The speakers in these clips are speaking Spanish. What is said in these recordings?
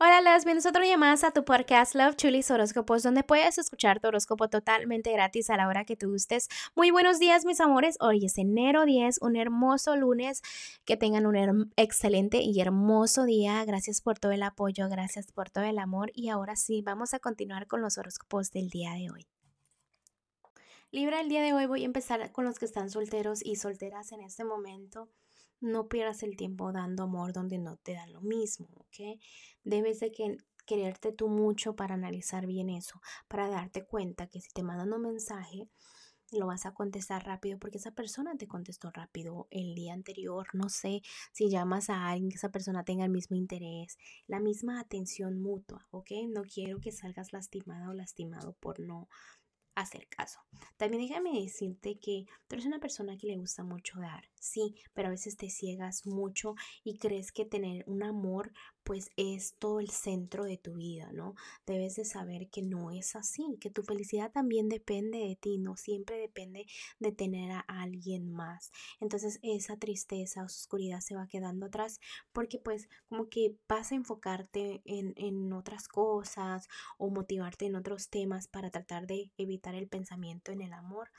Hola, las bienvenidos otro día más a tu podcast Love Chulis Horóscopos, donde puedes escuchar tu horóscopo totalmente gratis a la hora que tú gustes. Muy buenos días, mis amores. Hoy es enero 10, un hermoso lunes. Que tengan un excelente y hermoso día. Gracias por todo el apoyo, gracias por todo el amor. Y ahora sí, vamos a continuar con los horóscopos del día de hoy. Libra, el día de hoy voy a empezar con los que están solteros y solteras en este momento. No pierdas el tiempo dando amor donde no te dan lo mismo, ¿ok? Debes de que quererte tú mucho para analizar bien eso, para darte cuenta que si te mandan un mensaje, lo vas a contestar rápido porque esa persona te contestó rápido el día anterior. No sé si llamas a alguien que esa persona tenga el mismo interés, la misma atención mutua, ¿ok? No quiero que salgas lastimada o lastimado por no hacer caso. También déjame decirte que tú eres una persona que le gusta mucho dar, sí, pero a veces te ciegas mucho y crees que tener un amor pues es todo el centro de tu vida, ¿no? Debes de saber que no es así, que tu felicidad también depende de ti, no siempre depende de tener a alguien más. Entonces esa tristeza o oscuridad se va quedando atrás porque pues como que vas a enfocarte en, en otras cosas o motivarte en otros temas para tratar de evitar el pensamiento en el amor.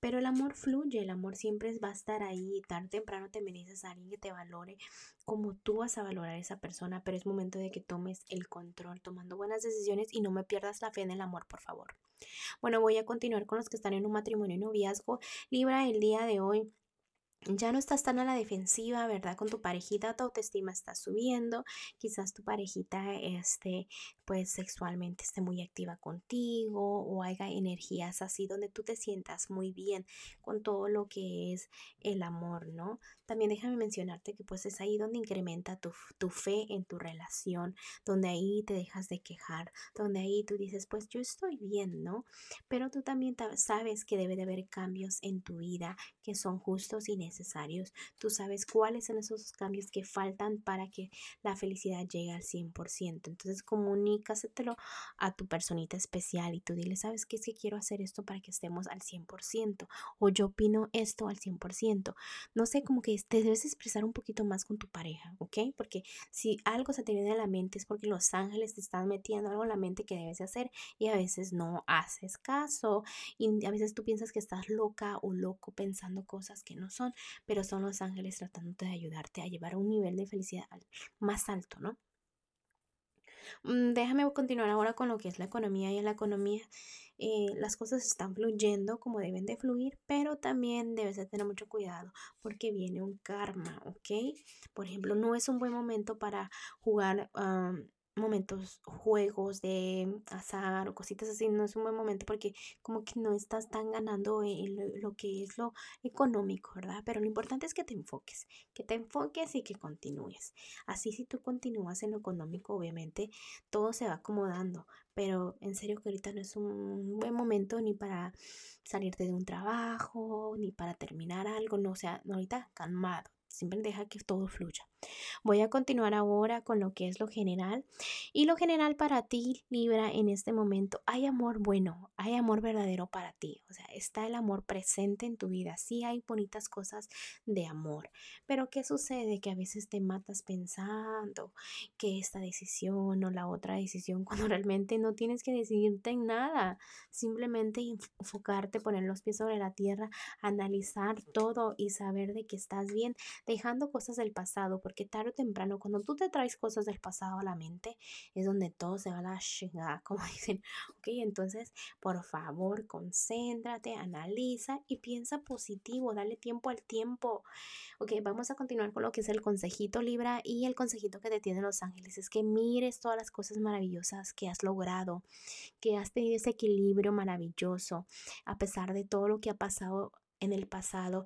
Pero el amor fluye, el amor siempre va a estar ahí. Tarde o temprano te mereces a alguien que te valore como tú vas a valorar a esa persona. Pero es momento de que tomes el control, tomando buenas decisiones y no me pierdas la fe en el amor, por favor. Bueno, voy a continuar con los que están en un matrimonio y noviazgo. Libra el día de hoy ya no estás tan a la defensiva, ¿verdad? Con tu parejita, tu autoestima está subiendo. Quizás tu parejita, este, pues sexualmente esté muy activa contigo o haya energías así donde tú te sientas muy bien con todo lo que es el amor, ¿no? También déjame mencionarte que pues es ahí donde incrementa tu, tu fe en tu relación, donde ahí te dejas de quejar, donde ahí tú dices, pues yo estoy bien, ¿no? Pero tú también sabes que debe de haber cambios en tu vida que son justos y necesarios necesarios. Tú sabes cuáles son esos cambios que faltan para que la felicidad llegue al 100%. Entonces comunícaselo a tu personita especial y tú dile, ¿sabes qué es que quiero hacer esto para que estemos al 100%? O yo opino esto al 100%. No sé, como que te debes expresar un poquito más con tu pareja, ¿ok? Porque si algo se te viene a la mente es porque los ángeles te están metiendo algo en la mente que debes de hacer y a veces no haces caso y a veces tú piensas que estás loca o loco pensando cosas que no son pero son los ángeles tratando de ayudarte a llevar a un nivel de felicidad más alto, ¿no? Mm, déjame continuar ahora con lo que es la economía y en la economía eh, las cosas están fluyendo como deben de fluir, pero también debes de tener mucho cuidado porque viene un karma, ¿ok? Por ejemplo, no es un buen momento para jugar momentos, juegos de azar o cositas así, no es un buen momento porque como que no estás tan ganando en lo, que es lo económico, ¿verdad? Pero lo importante es que te enfoques, que te enfoques y que continúes. Así si tú continúas en lo económico, obviamente todo se va acomodando, pero en serio que ahorita no es un buen momento ni para salirte de un trabajo, ni para terminar algo, no, o sea, ahorita calmado, siempre deja que todo fluya. Voy a continuar ahora con lo que es lo general. Y lo general para ti, Libra, en este momento, hay amor bueno, hay amor verdadero para ti. O sea, está el amor presente en tu vida. Sí hay bonitas cosas de amor. Pero ¿qué sucede? Que a veces te matas pensando que esta decisión o la otra decisión, cuando realmente no tienes que decidirte en nada. Simplemente enfocarte, poner los pies sobre la tierra, analizar todo y saber de que estás bien, dejando cosas del pasado porque tarde o temprano, cuando tú te traes cosas del pasado a la mente, es donde todo se va a la chingada, como dicen. Ok, entonces, por favor, concéntrate, analiza y piensa positivo, dale tiempo al tiempo. Ok, vamos a continuar con lo que es el consejito Libra y el consejito que te tienen los ángeles es que mires todas las cosas maravillosas que has logrado, que has tenido ese equilibrio maravilloso, a pesar de todo lo que ha pasado en el pasado,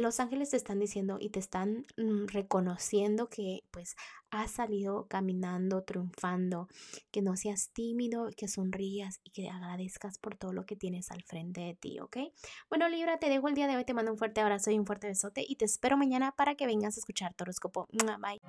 los ángeles te están diciendo y te están mm, reconociendo que pues has salido caminando, triunfando, que no seas tímido, que sonrías y que agradezcas por todo lo que tienes al frente de ti, ¿ok? Bueno, Libra, te dejo el día de hoy, te mando un fuerte abrazo y un fuerte besote y te espero mañana para que vengas a escuchar tu horóscopo. Bye.